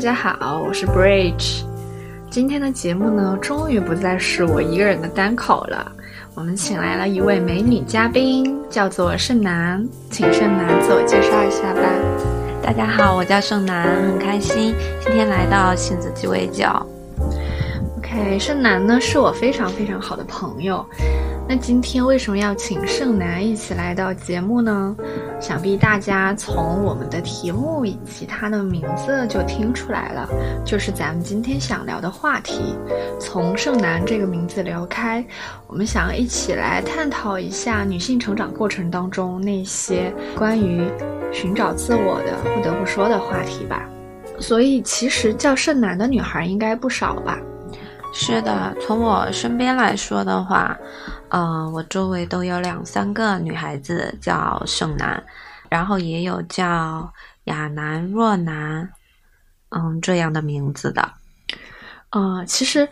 大家好，我是 Bridge。今天的节目呢，终于不再是我一个人的单口了。我们请来了一位美女嘉宾，叫做盛楠，请盛楠自我介绍一下吧。大家好，我叫盛楠，很开心今天来到杏子鸡尾酒。OK，盛楠呢是我非常非常好的朋友。那今天为什么要请盛楠一起来到节目呢？想必大家从我们的题目以及他的名字就听出来了，就是咱们今天想聊的话题。从盛楠这个名字聊开，我们想一起来探讨一下女性成长过程当中那些关于寻找自我的不得不说的话题吧。所以，其实叫盛楠的女孩应该不少吧？是的，从我身边来说的话。嗯，我周围都有两三个女孩子叫盛楠，然后也有叫亚楠、若楠，嗯，这样的名字的。呃，其实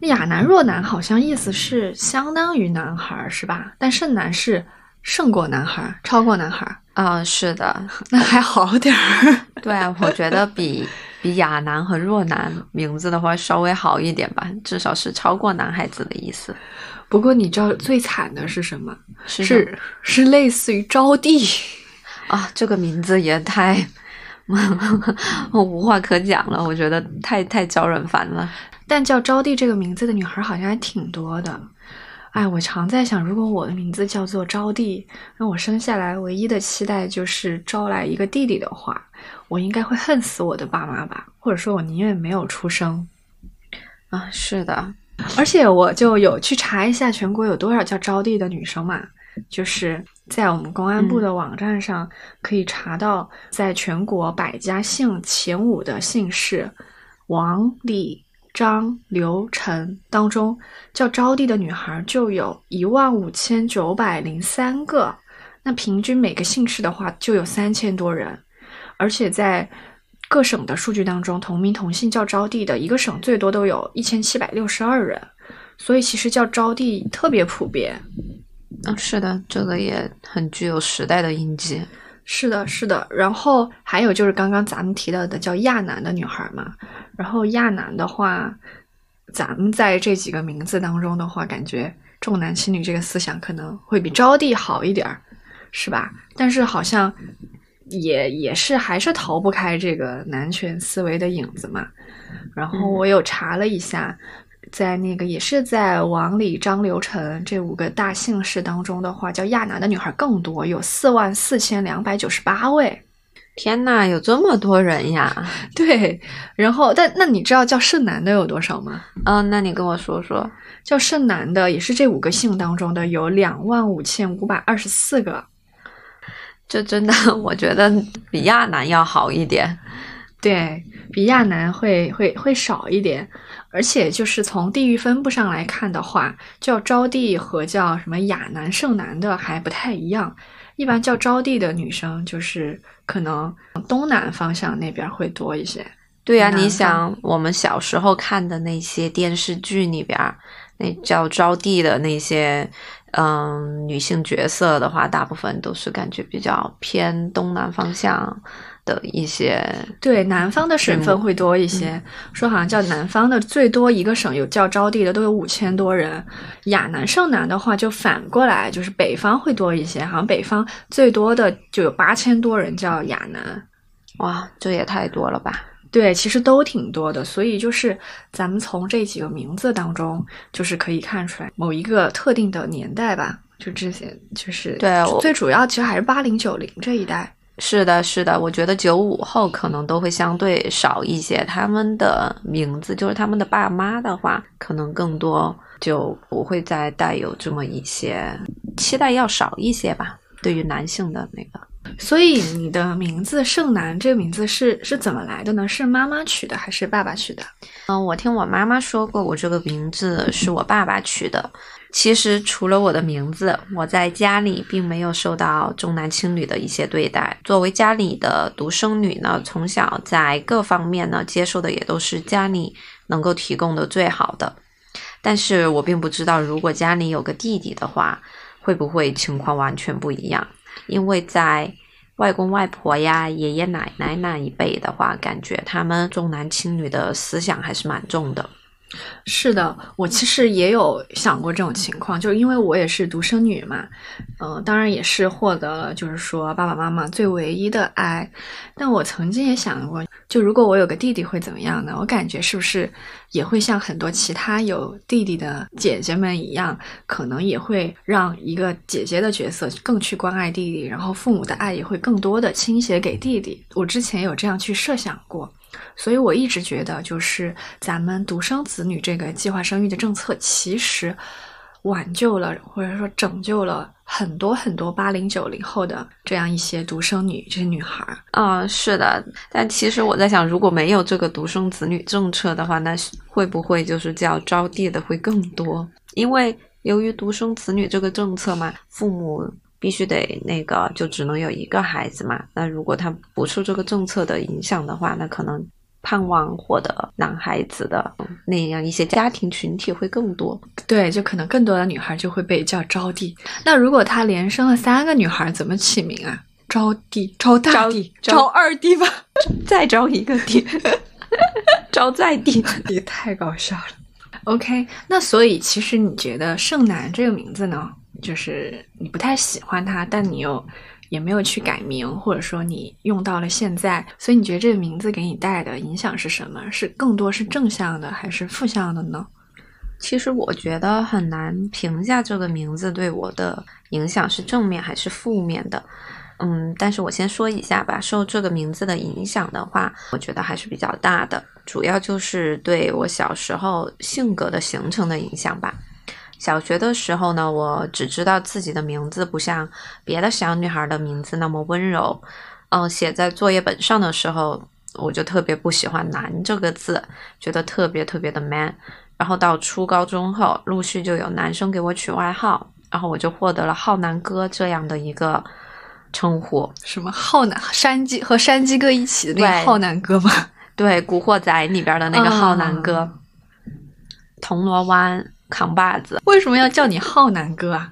亚楠、若楠好像意思是相当于男孩，是吧？但盛楠是胜过男孩，超过男孩。啊，是的，那还好点儿。对啊，我觉得比比亚楠和若楠名字的话稍微好一点吧，至少是超过男孩子的意思。不过你知道最惨的是什么？是是类似于招娣 啊，这个名字也太，我无话可讲了。我觉得太太招人烦了。但叫招娣这个名字的女孩好像还挺多的。哎，我常在想，如果我的名字叫做招娣，那我生下来唯一的期待就是招来一个弟弟的话，我应该会恨死我的爸妈吧？或者说，我宁愿没有出生。啊，是的。而且我就有去查一下全国有多少叫招娣的女生嘛，就是在我们公安部的网站上可以查到，在全国百家姓前五的姓氏王、李、张、刘、陈当中，叫招娣的女孩就有一万五千九百零三个，那平均每个姓氏的话就有三千多人，而且在。各省的数据当中，同名同姓叫招娣的一个省最多都有一千七百六十二人，所以其实叫招娣特别普遍。嗯，是的，这个也很具有时代的印记。是的，是的。然后还有就是刚刚咱们提到的叫亚楠的女孩嘛，然后亚楠的话，咱们在这几个名字当中的话，感觉重男轻女这个思想可能会比招娣好一点儿，是吧？但是好像。也也是还是逃不开这个男权思维的影子嘛。然后我有查了一下，在那个也是在王李张刘陈这五个大姓氏当中的话，叫亚男的女孩更多，有四万四千两百九十八位。天呐，有这么多人呀！对，然后但那你知道叫盛男的有多少吗？嗯，那你跟我说说，叫盛男的也是这五个姓当中的有两万五千五百二十四个。这真的，我觉得比亚男要好一点，对比亚男会会会少一点，而且就是从地域分布上来看的话，叫招娣和叫什么亚楠、盛楠的还不太一样。一般叫招娣的女生，就是可能东南方向那边会多一些。对呀，你想我们小时候看的那些电视剧里边，那叫招娣的那些。嗯，女性角色的话，大部分都是感觉比较偏东南方向的一些。对，南方的省份会多一些。说好像叫南方的最多一个省有叫招娣的都有五千多人。亚南剩南的话就反过来，就是北方会多一些，好像北方最多的就有八千多人叫亚南。哇，这也太多了吧！对，其实都挺多的，所以就是咱们从这几个名字当中，就是可以看出来某一个特定的年代吧。就这些，就是对，最主要其实还是八零九零这一代。是的，是的，我觉得九五后可能都会相对少一些，他们的名字就是他们的爸妈的话，可能更多就不会再带有这么一些期待，要少一些吧。对于男性的那个。所以你的名字盛楠这个名字是是怎么来的呢？是妈妈取的还是爸爸取的？嗯，我听我妈妈说过，我这个名字是我爸爸取的。其实除了我的名字，我在家里并没有受到重男轻女的一些对待。作为家里的独生女呢，从小在各方面呢接受的也都是家里能够提供的最好的。但是我并不知道，如果家里有个弟弟的话，会不会情况完全不一样？因为在外公外婆呀、爷爷奶奶那一辈的话，感觉他们重男轻女的思想还是蛮重的。是的，我其实也有想过这种情况，就是因为我也是独生女嘛，嗯、当然也是获得了就是说爸爸妈妈最唯一的爱。但我曾经也想过，就如果我有个弟弟会怎么样呢？我感觉是不是也会像很多其他有弟弟的姐姐们一样，可能也会让一个姐姐的角色更去关爱弟弟，然后父母的爱也会更多的倾斜给弟弟。我之前有这样去设想过。所以我一直觉得，就是咱们独生子女这个计划生育的政策，其实挽救了或者说拯救了很多很多八零九零后的这样一些独生女这些女孩儿。啊、是的，但其实我在想，如果没有这个独生子女政策的话，那会不会就是叫招娣的会更多？因为由于独生子女这个政策嘛，父母必须得那个就只能有一个孩子嘛。那如果他不受这个政策的影响的话，那可能盼望获得男孩子的那样一些家庭群体会更多。对，就可能更多的女孩就会被叫招娣。那如果他连生了三个女孩，怎么起名啊？招娣、招大招娣、招招二弟吧？再招一个地，招再弟。也太搞笑了。OK，那所以其实你觉得盛楠这个名字呢，就是你不太喜欢它，但你又也没有去改名，或者说你用到了现在，所以你觉得这个名字给你带的影响是什么？是更多是正向的还是负向的呢？其实我觉得很难评价这个名字对我的影响是正面还是负面的。嗯，但是我先说一下吧，受这个名字的影响的话，我觉得还是比较大的，主要就是对我小时候性格的形成的影响吧。小学的时候呢，我只知道自己的名字不像别的小女孩的名字那么温柔，嗯、写在作业本上的时候，我就特别不喜欢“男”这个字，觉得特别特别的 man。然后到初高中后，陆续就有男生给我取外号，然后我就获得了“浩南哥”这样的一个称呼。什么浩南山鸡和山鸡哥一起的那个浩南哥吗？对，《古惑仔》里边的那个浩南哥，铜锣湾扛把子，为什么要叫你浩南哥啊？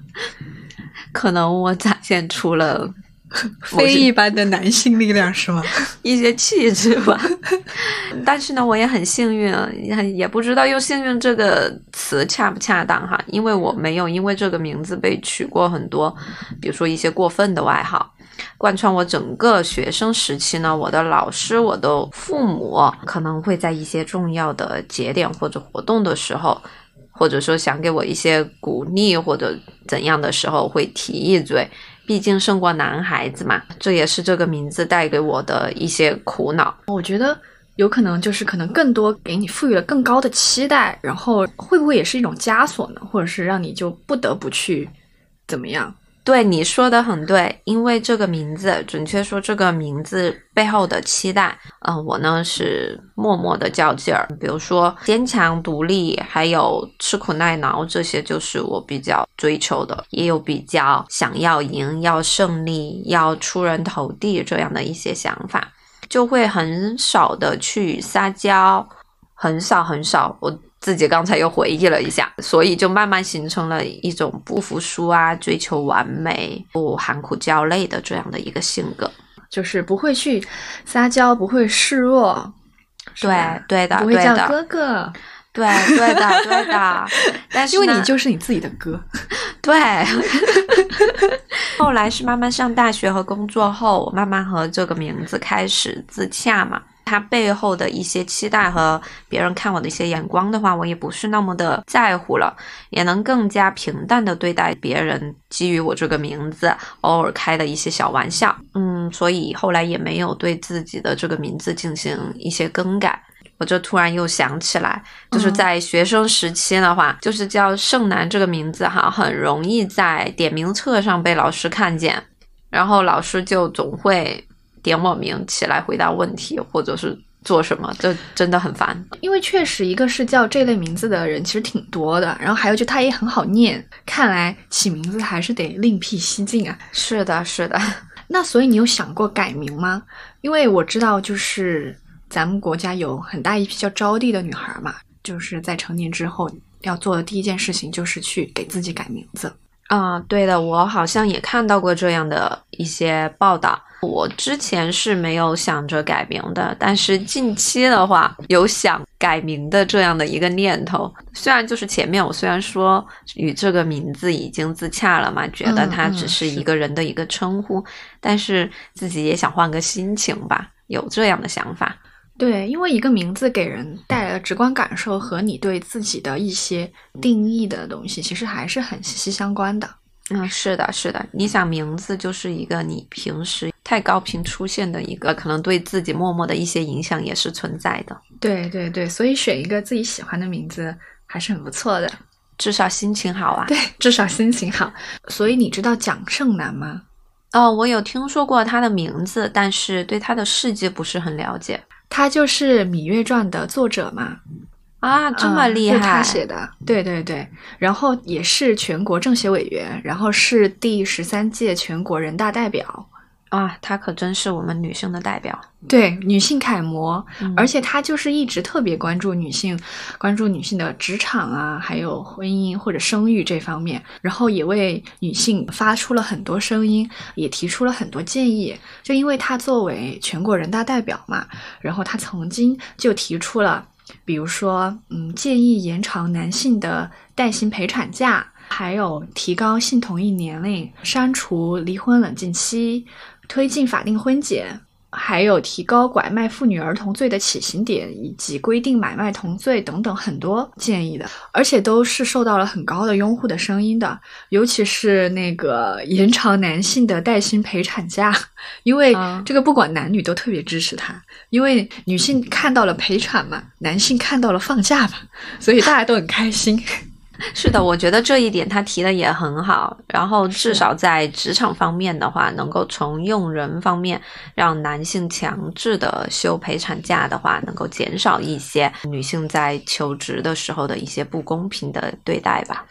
可能我展现出了 非一般的男性力量是吗？一些气质吧。但是呢，我也很幸运，也也不知道用“幸运”这个词恰不恰当哈，因为我没有因为这个名字被取过很多，比如说一些过分的外号。贯穿我整个学生时期呢，我的老师、我的父母可能会在一些重要的节点或者活动的时候，或者说想给我一些鼓励或者怎样的时候，会提一嘴。毕竟胜过男孩子嘛，这也是这个名字带给我的一些苦恼。我觉得有可能就是可能更多给你赋予了更高的期待，然后会不会也是一种枷锁呢？或者是让你就不得不去怎么样？对你说的很对，因为这个名字，准确说这个名字背后的期待，嗯、我呢是默默的较劲儿。比如说坚强独立，还有吃苦耐劳，这些就是我比较追求的，也有比较想要赢、要胜利、要出人头地这样的一些想法，就会很少的去撒娇，很少很少。我自己刚才又回忆了一下，所以就慢慢形成了一种不服输啊、追求完美、不含苦交累的这样的一个性格。就是不会去撒娇，不会示弱，对对的不会叫哥哥，对对的对的，但是因为你就是你自己的哥。对。后来是慢慢上大学和工作后，我慢慢和这个名字开始自洽嘛。它背后的一些期待和别人看我的一些眼光的话，我也不是那么的在乎了，也能更加平淡的对待别人基于我这个名字偶尔开的一些小玩笑。嗯，所以后来也没有对自己的这个名字进行一些更改。我就突然又想起来，就是嗯在学生时期的话，就是叫盛楠这个名字哈，很容易在点名册上被老师看见，然后老师就总会点我名起来回答问题，或者是做什么，这真的很烦。因为确实，一个是叫这类名字的人其实挺多的，然后还有就他也很好念，看来起名字还是得另辟蹊径啊。是的，是的，那所以你有想过改名吗？因为我知道，就是咱们国家有很大一批叫招娣的女孩嘛，就是在成年之后要做的第一件事情就是去给自己改名字。啊、对的，我好像也看到过这样的一些报道。我之前是没有想着改名的，但是近期的话有想改名的这样的一个念头。虽然就是前面我虽然说与这个名字已经自洽了嘛，觉得它只是一个人的一个称呼，但是自己也想换个心情吧，有这样的想法。对，因为一个名字给人带来的直观感受和你对自己的一些定义的东西，其实还是很息息相关的。嗯，是的，是的。你想，名字就是一个你平时太高频出现的一个，可能对自己默默的一些影响也是存在的。对对对，所以选一个自己喜欢的名字还是很不错的，至少心情好啊。对，至少心情好。所以你知道蒋胜男吗？哦，我有听说过他的名字，但是对他的事迹不是很了解。他就是《芈月传》的作者嘛？啊，这么厉害！他写的，对对对。然后也是全国政协委员，然后是第十三届全国人大代表。啊，她可真是我们女性的代表，对女性楷模，而且她就是一直特别关注女性，关注女性的职场啊，还有婚姻或者生育这方面，然后也为女性发出了很多声音，也提出了很多建议。就因为她作为全国人大代表嘛，然后她曾经就提出了，比如说，嗯，建议延长男性的带薪陪产假，还有提高性同意年龄，删除离婚冷静期。推进法定婚检，还有提高拐卖妇女儿童罪的起刑点，以及规定买卖同罪等等很多建议的，而且都是受到了很高的拥护的声音的。尤其是那个延长男性的带薪陪产假，因为这个不管男女都特别支持他，因为女性看到了陪产嘛，男性看到了放假嘛，所以大家都很开心。是的，我觉得这一点他提的也很好。然后至少在职场方面的话，能够从用人方面让男性强制的休陪产假的话，能够减少一些女性在求职的时候的一些不公平的对待吧。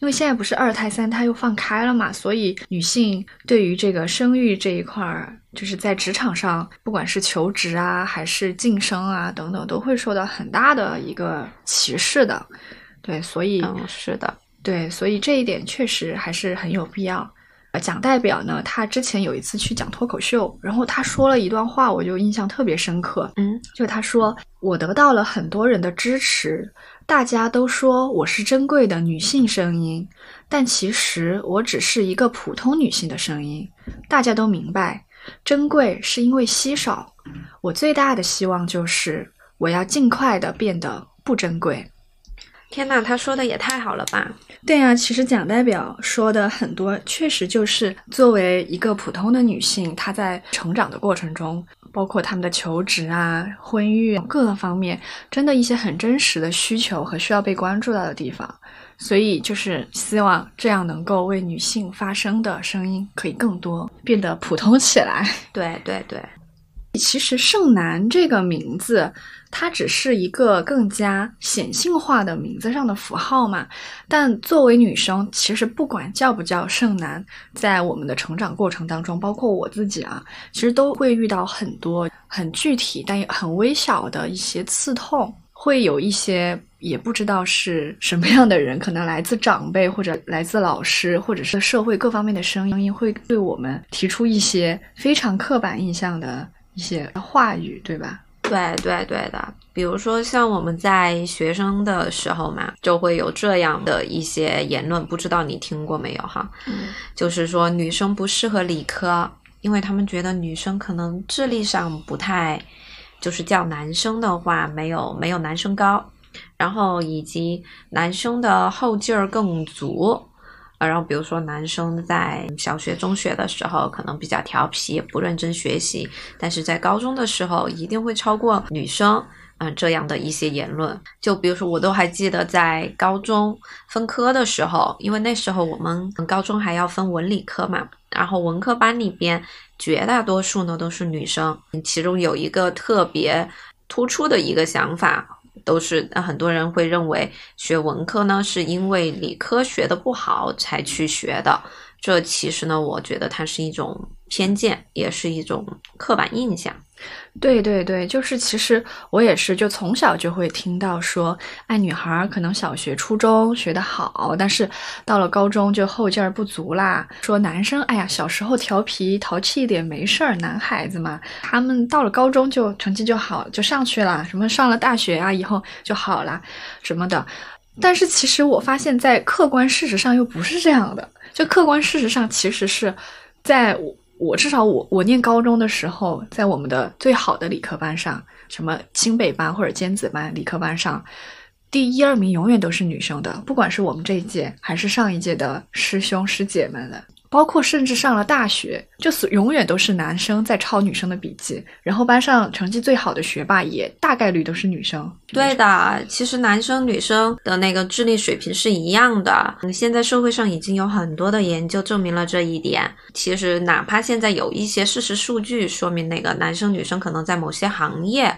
因为现在不是二胎、三胎又放开了嘛，所以女性对于这个生育这一块儿，就是在职场上，不管是求职啊，还是晋升啊等等，都会受到很大的一个歧视的。对，所以嗯，是的，对，所以这一点确实还是很有必要。蒋代表呢，他之前有一次去讲脱口秀，然后他说了一段话，我就印象特别深刻。嗯，就他说：“我得到了很多人的支持，大家都说我是珍贵的女性声音，但其实我只是一个普通女性的声音。大家都明白，珍贵是因为稀少。我最大的希望就是我要尽快的变得不珍贵。”天呐，他说的也太好了吧！对呀，其实蒋代表说的很多，确实就是作为一个普通的女性，她在成长的过程中，包括他们的求职啊、婚育各个方面，真的一些很真实的需求和需要被关注到的地方。所以就是希望这样能够为女性发声的声音可以更多，变得普通起来。对 对对。其实“剩男”这个名字，它只是一个更加显性化的名字上的符号嘛。但作为女生，其实不管叫不叫“剩男”，在我们的成长过程当中，包括我自己啊，其实都会遇到很多很具体但也很微小的一些刺痛，会有一些也不知道是什么样的人，可能来自长辈或者来自老师，或者是社会各方面的声音，会对我们提出一些非常刻板印象的。一些话语，对吧？对对对的，比如说像我们在学生的时候嘛，就会有这样的一些言论，不知道你听过没有哈？嗯，就是说女生不适合理科，因为他们觉得女生可能智力上不太，就是叫男生的话没有没有男生高，然后以及男生的后劲儿更足。然后，比如说男生在小学、中学的时候可能比较调皮，不认真学习，但是在高中的时候一定会超过女生，嗯，这样的一些言论。就比如说，我都还记得在高中分科的时候，因为那时候我们高中还要分文理科嘛，然后文科班里边绝大多数呢都是女生，其中有一个特别突出的一个想法。都是那很多人会认为学文科呢，是因为理科学的不好才去学的。这其实呢，我觉得它是一种偏见，也是一种刻板印象。对对对，就是其实我也是，就从小就会听到说，哎，女孩可能小学、初中学得好，但是到了高中就后劲儿不足啦。说男生，哎呀，小时候调皮淘气一点没事儿，男孩子嘛，他们到了高中就成绩就好，就上去了，什么上了大学啊以后就好了，什么的。但是其实我发现，在客观事实上又不是这样的，就客观事实上其实是在。我至少我我念高中的时候，在我们的最好的理科班上，什么清北班或者尖子班理科班上，第一二名永远都是女生的，不管是我们这一届还是上一届的师兄师姐们了。包括甚至上了大学，就是永远都是男生在抄女生的笔记，然后班上成绩最好的学霸也大概率都是女生。对的，其实男生女生的那个智力水平是一样的。现在社会上已经有很多的研究证明了这一点。其实哪怕现在有一些事实数据说明那个男生女生可能在某些行业。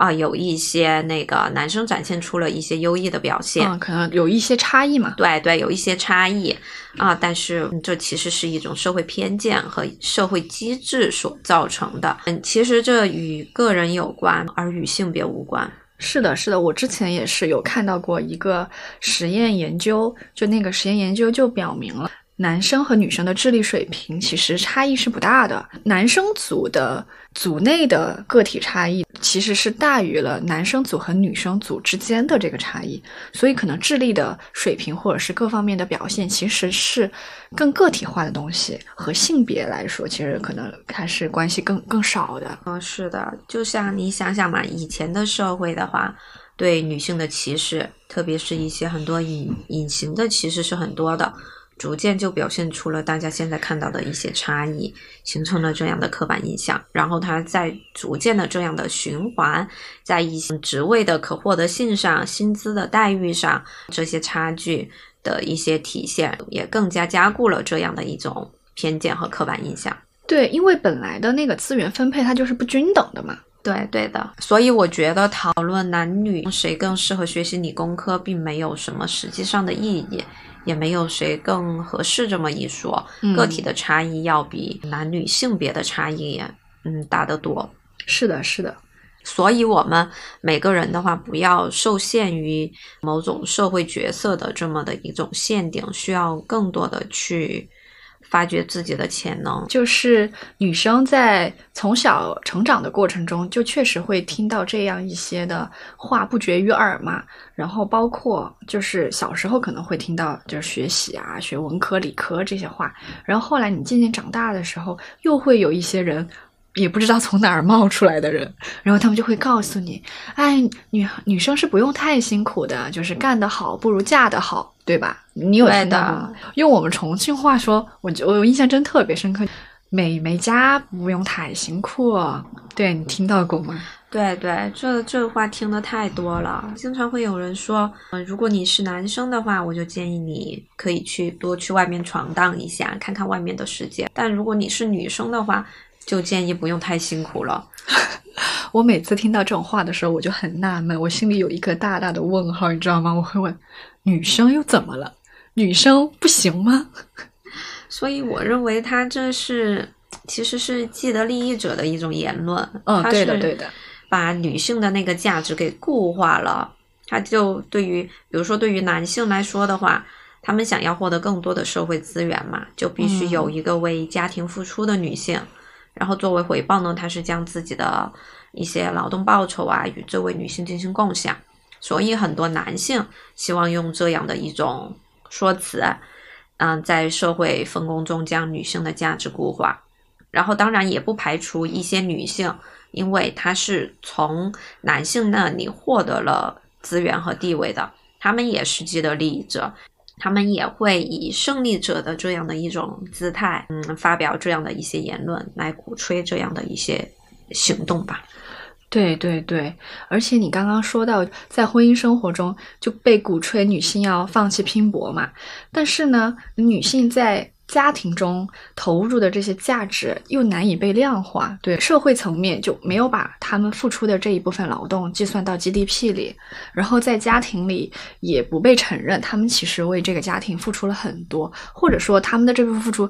啊，有一些那个男生展现出了一些优异的表现，嗯，可能有一些差异嘛。对对，有一些差异啊，但是这其实是一种社会偏见和社会机制所造成的。嗯，其实这与个人有关，而与性别无关。是的，是的，我之前也是有看到过一个实验研究，就那个实验研究就表明了。男生和女生的智力水平其实差异是不大的，男生组的组内的个体差异其实是大于了男生组和女生组之间的这个差异，所以可能智力的水平或者是各方面的表现其实是更个体化的东西，和性别来说，其实可能还是关系更更少的。嗯，是的，就像你想想嘛，以前的社会的话，对女性的歧视，特别是一些很多隐隐形的歧视是很多的。逐渐就表现出了大家现在看到的一些差异，形成了这样的刻板印象。然后它在逐渐的这样的循环，在一些职位的可获得性上、薪资的待遇上，这些差距的一些体现，也更加加固了这样的一种偏见和刻板印象。对，因为本来的那个资源分配它就是不均等的嘛。对，对的。所以我觉得讨论男女谁更适合学习理工科，并没有什么实际上的意义。也没有谁更合适这么一说，个体的差异要比男女性别的差异，嗯，大得多。是的，是的。所以，我们每个人的话，不要受限于某种社会角色的这么的一种限定，需要更多的去。发掘自己的潜能，就是女生在从小成长的过程中，就确实会听到这样一些的话不绝于耳嘛。然后包括就是小时候可能会听到，就是学习啊，学文科、理科这些话。然后后来你渐渐长大的时候，又会有一些人。也不知道从哪儿冒出来的人，然后他们就会告诉你，哎，女女生是不用太辛苦的，就是干得好不如嫁得好，对吧？你有听到吗？用我们重庆话说，我我我印象真特别深刻，美眉家不用太辛苦，对你听到过吗？对对，这这话听的太多了，经常会有人说，嗯，如果你是男生的话，我就建议你可以去多去外面闯荡一下，看看外面的世界。但如果你是女生的话，就建议不用太辛苦了。我每次听到这种话的时候，我就很纳闷，我心里有一个大大的问号，你知道吗？我会问：女生又怎么了？女生不行吗？所以我认为他这是其实是既得利益者的一种言论。嗯，对的，对的，把女性的那个价值给固化了。他就对于，比如说对于男性来说的话，他们想要获得更多的社会资源嘛，就必须有一个为家庭付出的女性。然后作为回报呢，他是将自己的一些劳动报酬啊与这位女性进行共享，所以很多男性希望用这样的一种说辞，嗯，在社会分工中将女性的价值固化。然后当然也不排除一些女性，因为她是从男性那里获得了资源和地位的，他们也是既得利益者。他们也会以胜利者的这样的一种姿态，嗯，发表这样的一些言论，来鼓吹这样的一些行动吧。对对对，而且你刚刚说到，在婚姻生活中就被鼓吹女性要放弃拼搏嘛，但是呢，女性在。家庭中投入的这些价值又难以被量化，对社会层面就没有把他们付出的这一部分劳动计算到 GDP 里，然后在家庭里也不被承认，他们其实为这个家庭付出了很多，或者说他们的这部分付出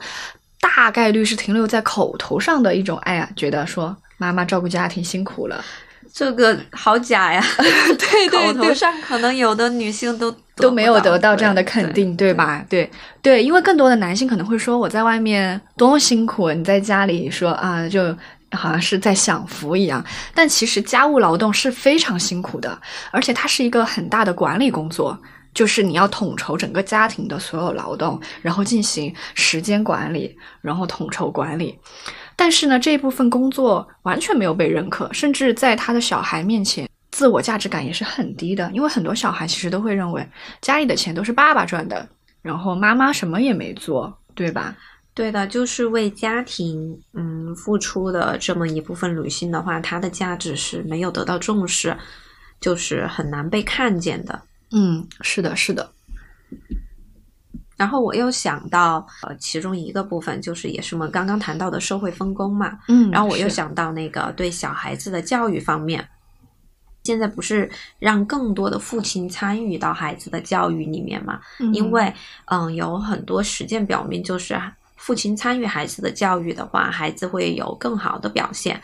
大概率是停留在口头上的一种，哎呀，觉得说妈妈照顾家庭辛苦了，这个好假呀！对口头上可能有的女性都都没有得到这样的肯定，对对吧？对对，因为更多的男性可能会说我在外面多么辛苦，你在家里说啊，就好像是在享福一样。但其实家务劳动是非常辛苦的，而且它是一个很大的管理工作。就是你要统筹整个家庭的所有劳动，然后进行时间管理，然后统筹管理。但是呢，这部分工作完全没有被认可，甚至在他的小孩面前，自我价值感也是很低的。因为很多小孩其实都会认为家里的钱都是爸爸赚的，然后妈妈什么也没做，对吧？对的，就是为家庭嗯付出的这么一部分女性的话，她的价值是没有得到重视，就是很难被看见的。嗯，是的，是的，然后我又想到，呃，其中一个部分就是也是我们刚刚谈到的社会分工嘛。嗯然后我又想到那个对小孩子的教育方面，现在不是让更多的父亲参与到孩子的教育里面嘛？嗯因为嗯，有很多实践表明，就是父亲参与孩子的教育的话，孩子会有更好的表现。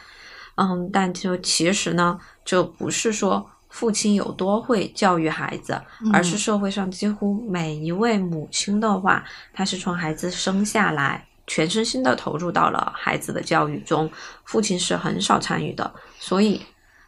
嗯，但就其实呢，就不是说父亲有多会教育孩子，而是社会上几乎每一位母亲的话，她是从孩子生下来，全身心的投入到了孩子的教育中，父亲是很少参与的。所以，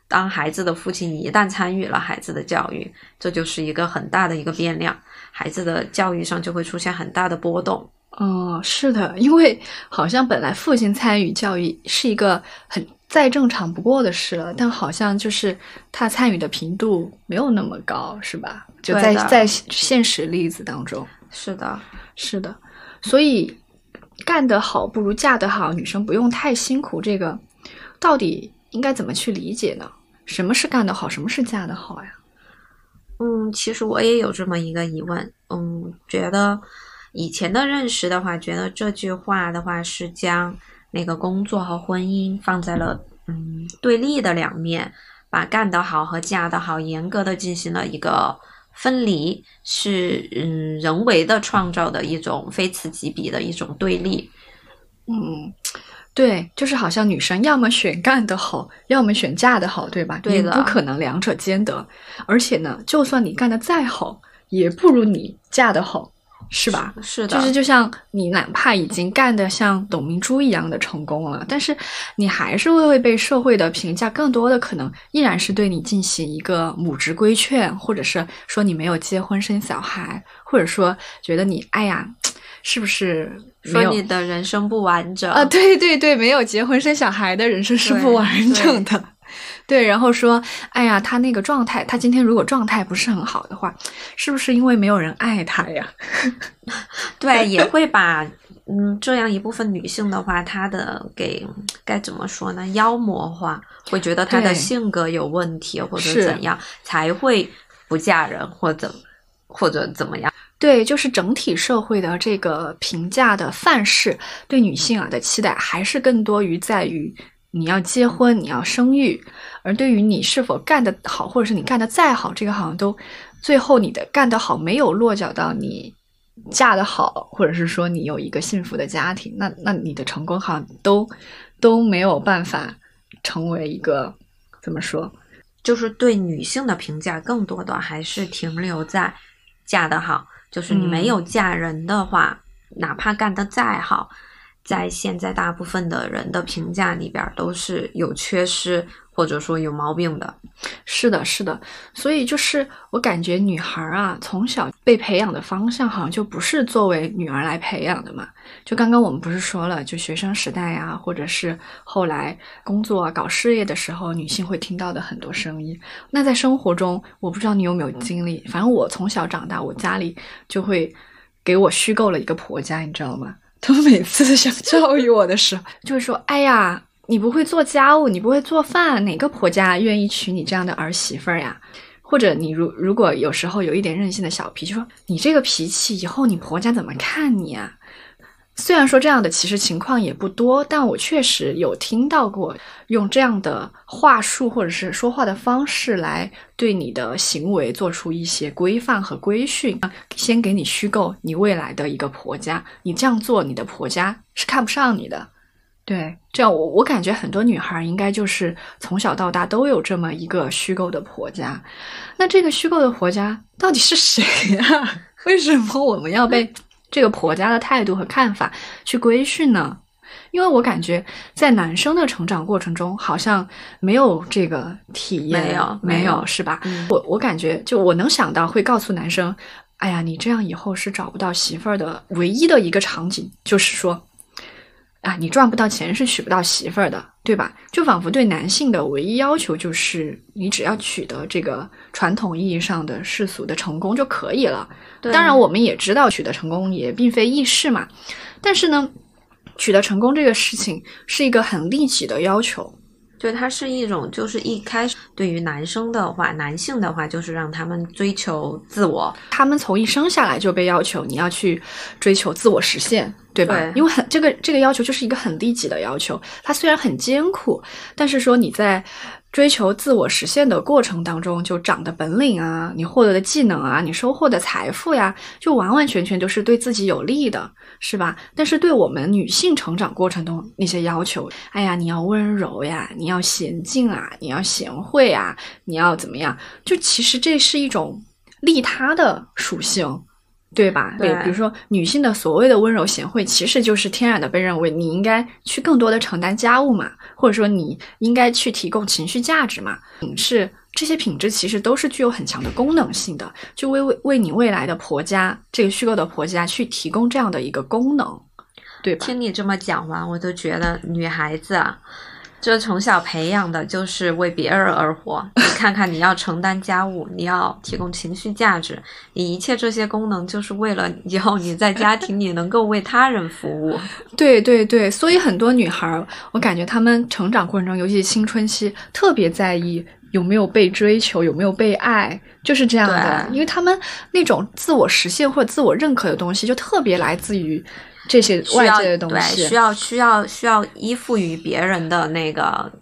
当孩子的父亲一旦参与了孩子的教育，这就是一个很大的一个变量，孩子的教育上就会出现很大的波动。哦，是的，因为好像本来父亲参与教育是一个很再正常不过的事了，但好像就是他参与的频度没有那么高，是吧？就在在现实例子当中，是的，是的，所以干得好不如嫁得好，女生不用太辛苦，这个到底应该怎么去理解呢？什么是干得好，什么是嫁得好呀？嗯，其实我也有这么一个疑问，嗯，觉得以前的认识的话，觉得这句话的话是将那个工作和婚姻放在了嗯对立的两面，把干得好和嫁得好严格的进行了一个分离，是嗯人为的创造的一种非此即彼的一种对立。嗯，对，就是好像女生要么选干得好，要么选嫁得好，对吧？对的你不可能两者兼得。而且呢，就算你干得再好，也不如你嫁得好，是吧？是的，就是就像你哪怕已经干得像董明珠一样的成功了，但是你还是会被社会的评价，更多的可能依然是对你进行一个母职规劝，或者是说你没有结婚生小孩，或者说觉得你哎呀，是不是说你的人生不完整啊，对对对，没有结婚生小孩的人生是不完整的。对，然后说，哎呀，他那个状态，他今天如果状态不是很好的话，是不是因为没有人爱他呀？对，也会把嗯这样一部分女性的话，她的给该怎么说呢？妖魔化，会觉得她的性格有问题或者怎样，才会不嫁人或者或者怎么样。对，就是整体社会的这个评价的范式，对女性啊的期待，还是更多于在于你要结婚，你要生育，而对于你是否干得好，或者是你干得再好，这个好像都最后你的干得好没有落脚到你嫁得好，或者是说你有一个幸福的家庭，那那你的成功好像都都没有办法成为一个怎么说？就是对女性的评价，更多的还是停留在嫁得好。就是你没嗯有嫁人的话，哪怕干得再好，在现在大部分的人的评价里边都是有缺失或者说有毛病的。是的，是的，所以就是我感觉女孩啊，从小被培养的方向好像就不是作为女儿来培养的嘛。就刚刚我们不是说了，就学生时代啊，或者是后来工作啊、搞事业的时候，女性会听到的很多声音。那在生活中，我不知道你有没有经历，反正我从小长大，我家里就会给我虚构了一个婆家，你知道吗？他们每次想教育我的时候，就会说：“哎呀，你不会做家务，你不会做饭，哪个婆家愿意娶你这样的儿媳妇儿呀？”或者你如如果有时候有一点任性的小脾气，说你这个脾气，以后你婆家怎么看你啊？虽然说这样的其实情况也不多，但我确实有听到过用这样的话术或者是说话的方式来对你的行为做出一些规范和规训。先给你虚构你未来的一个婆家，你这样做，你的婆家是看不上你的。对，这样我我感觉很多女孩应该就是从小到大都有这么一个虚构的婆家。那这个虚构的婆家到底是谁呀？为什么我们要被？这个婆家的态度和看法去规训呢？因为我感觉在男生的成长过程中，好像没有这个体验，没有，没有，是吧？我我感觉，就我能想到会告诉男生，哎呀，你这样以后是找不到媳妇儿的唯一的一个场景，就是说。啊，你赚不到钱是娶不到媳妇儿的，对吧？就仿佛对男性的唯一要求就是你只要取得这个传统意义上的世俗的成功就可以了。当然，我们也知道取得成功也并非易事嘛。但是呢，取得成功这个事情是一个很利己的要求。对，它是一种，就是一开始对于男生的话，男性的话，就是让他们追求自我。他们从一生下来就被要求你要去追求自我实现，对吧？因为很这个这个要求就是一个很低级的要求。它虽然很艰苦，但是说你在。追求自我实现的过程当中，就长的本领啊，你获得的技能啊，你收获的财富呀，就完完全全都是对自己有利的，是吧？但是对我们女性成长过程中那些要求，哎呀，你要温柔呀，你要娴静啊，你要贤惠啊，你要怎么样？就其实这是一种利他的属性。对吧？对，比如说女性的所谓的温柔贤惠，其实就是天然的被认为你应该去更多的承担家务嘛，或者说你应该去提供情绪价值嘛。是这些品质其实都是具有很强的功能性的，就为为为你未来的婆家这个虚构的婆家去提供这样的一个功能，对吧？听你这么讲完，我都觉得女孩子啊。这从小培养的就是为别人而活。你看看，你要承担家务，你要提供情绪价值，你一切这些功能，就是为了以后你在家庭里能够为他人服务。对对对，所以很多女孩，我感觉她们成长过程中，尤其是青春期，特别在意有没有被追求，有没有被爱，就是这样的。因为他们那种自我实现或者自我认可的东西，就特别来自于。这些外界的东西，需要需要需要依附于别人的那个，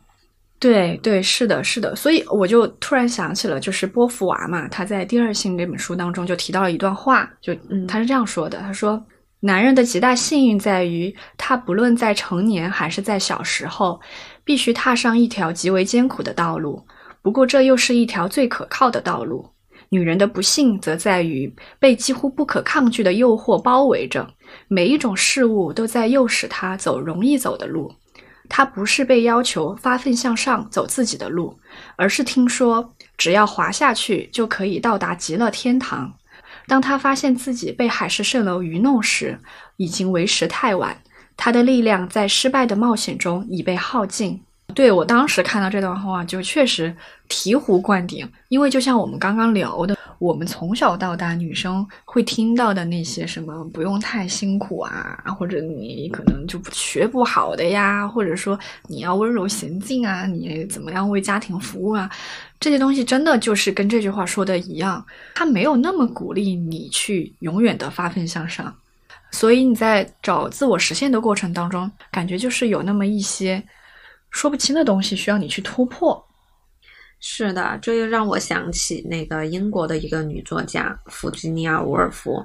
对对，是的，是的。所以我就突然想起了，就是波伏娃嘛，他在《第二性》这本书当中就提到了一段话，就他是这样说的：他说，男人的极大幸运在于，他不论在成年还是在小时候，必须踏上一条极为艰苦的道路。不过，这又是一条最可靠的道路。女人的不幸则在于被几乎不可抗拒的诱惑包围着。每一种事物都在诱使她走容易走的路，她不是被要求发奋向上走自己的路，而是听说只要滑下去就可以到达极乐天堂。当她发现自己被海市蜃楼愚弄时，已经为时太晚，她的力量在失败的冒险中已被耗尽。对我当时看到这段话，就确实醍醐灌顶，因为就像我们刚刚聊的。我们从小到大，女生会听到的那些什么不用太辛苦啊，或者你可能就学不好的呀，或者说你要温柔娴静啊，你怎么样为家庭服务啊，这些东西真的就是跟这句话说的一样，他没有那么鼓励你去永远的发奋向上，所以你在找自我实现的过程当中，感觉就是有那么一些说不清的东西需要你去突破。是的，这又让我想起那个英国的一个女作家弗吉尼亚·伍尔夫，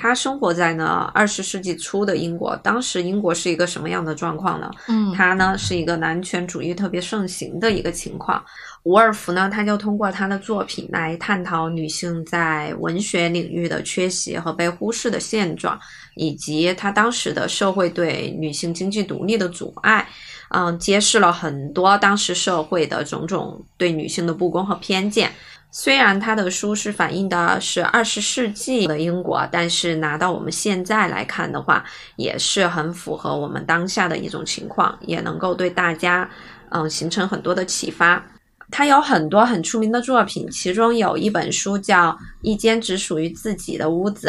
她生活在呢二十世纪初的英国。当时英国是一个什么样的状况呢？嗯，他呢是一个男权主义特别盛行的一个情况。伍尔夫呢，他就通过他的作品来探讨女性在文学领域的缺席和被忽视的现状，以及他当时的社会对女性经济独立的阻碍。嗯，揭示了很多当时社会的种种对女性的不公和偏见。虽然他的书是反映的是二十世纪的英国，但是拿到我们现在来看的话，也是很符合我们当下的一种情况，也能够对大家嗯形成很多的启发。他有很多很出名的作品，其中有一本书叫《一间只属于自己的屋子》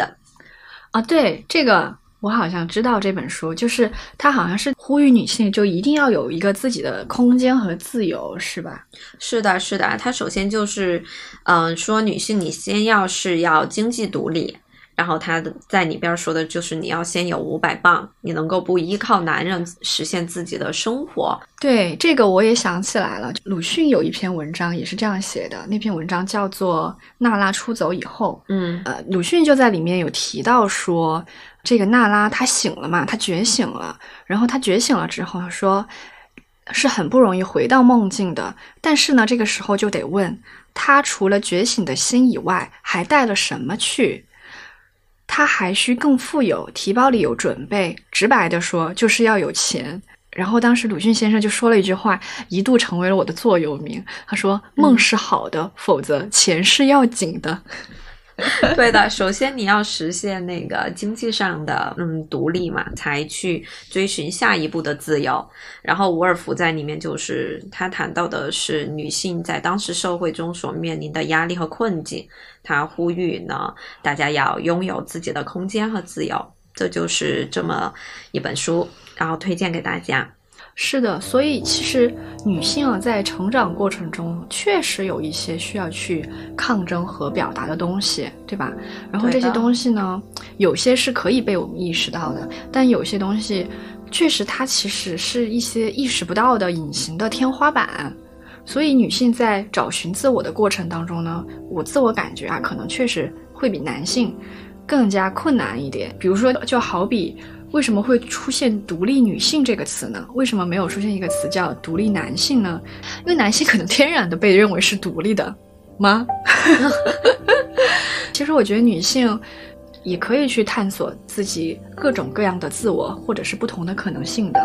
啊，对这个。我好像知道这本书，就是它好像是呼吁女性就一定要有一个自己的空间和自由，是吧？是的，是的。它首先就是，嗯，说女性你先要是要经济独立，然后它的在里边说的就是你要先有五百磅，你能够不依靠男人实现自己的生活。对这个我也想起来了，鲁迅有一篇文章也是这样写的，那篇文章叫做《娜拉出走以后》。嗯呃，鲁迅就在里面有提到说，这个娜拉她醒了嘛，她觉醒了，然后她觉醒了之后，她说是很不容易回到梦境的，但是呢，这个时候就得问她除了觉醒的心以外，还带了什么去？她还需更富有，提包里有准备。直白的说，就是要有钱。然后当时鲁迅先生就说了一句话，一度成为了我的座右铭。他说：“梦是好的，否则钱是要紧的。” 对的，首先你要实现那个经济上的嗯独立嘛，才去追寻下一步的自由。然后伍尔夫在里面就是他谈到的是女性在当时社会中所面临的压力和困境，他呼吁呢大家要拥有自己的空间和自由。这就是这么一本书，然后推荐给大家。是的，所以其实女性啊，在成长过程中确实有一些需要去抗争和表达的东西，对吧？然后这些东西呢，有些是可以被我们意识到的，但有些东西确实它其实是一些意识不到的隐形的天花板。所以女性在找寻自我的过程当中呢，我自我感觉啊，可能确实会比男性更加困难一点。比如说，就好比。为什么会出现“独立女性”这个词呢？为什么没有出现一个词叫“独立男性”呢？因为男性可能天然的被认为是独立的吗？其实我觉得女性也可以去探索自己各种各样的自我，或者是不同的可能性的。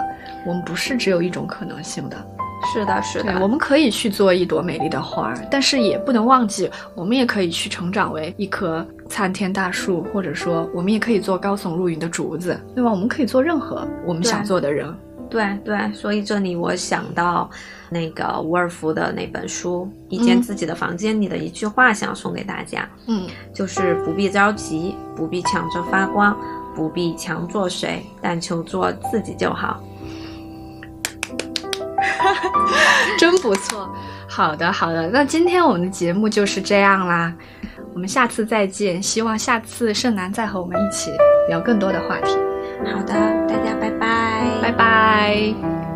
我们不是只有一种可能性的。是的，是的，我们可以去做一朵美丽的花，但是也不能忘记，我们也可以去成长为一棵参天大树，或者说，我们也可以做高耸入云的竹子，对吧？我们可以做任何我们想做的人。对对，所以这里我想到那个伍尔夫的那本书《一间自己的房间》里的一句话，想送给大家，嗯，就是不必着急，不必抢着发光，不必强做谁，但求做自己就好。真不错，好的好的，那今天我们的节目就是这样啦，我们下次再见，希望下次盛楠再和我们一起聊更多的话题。好的，大家拜拜，拜拜。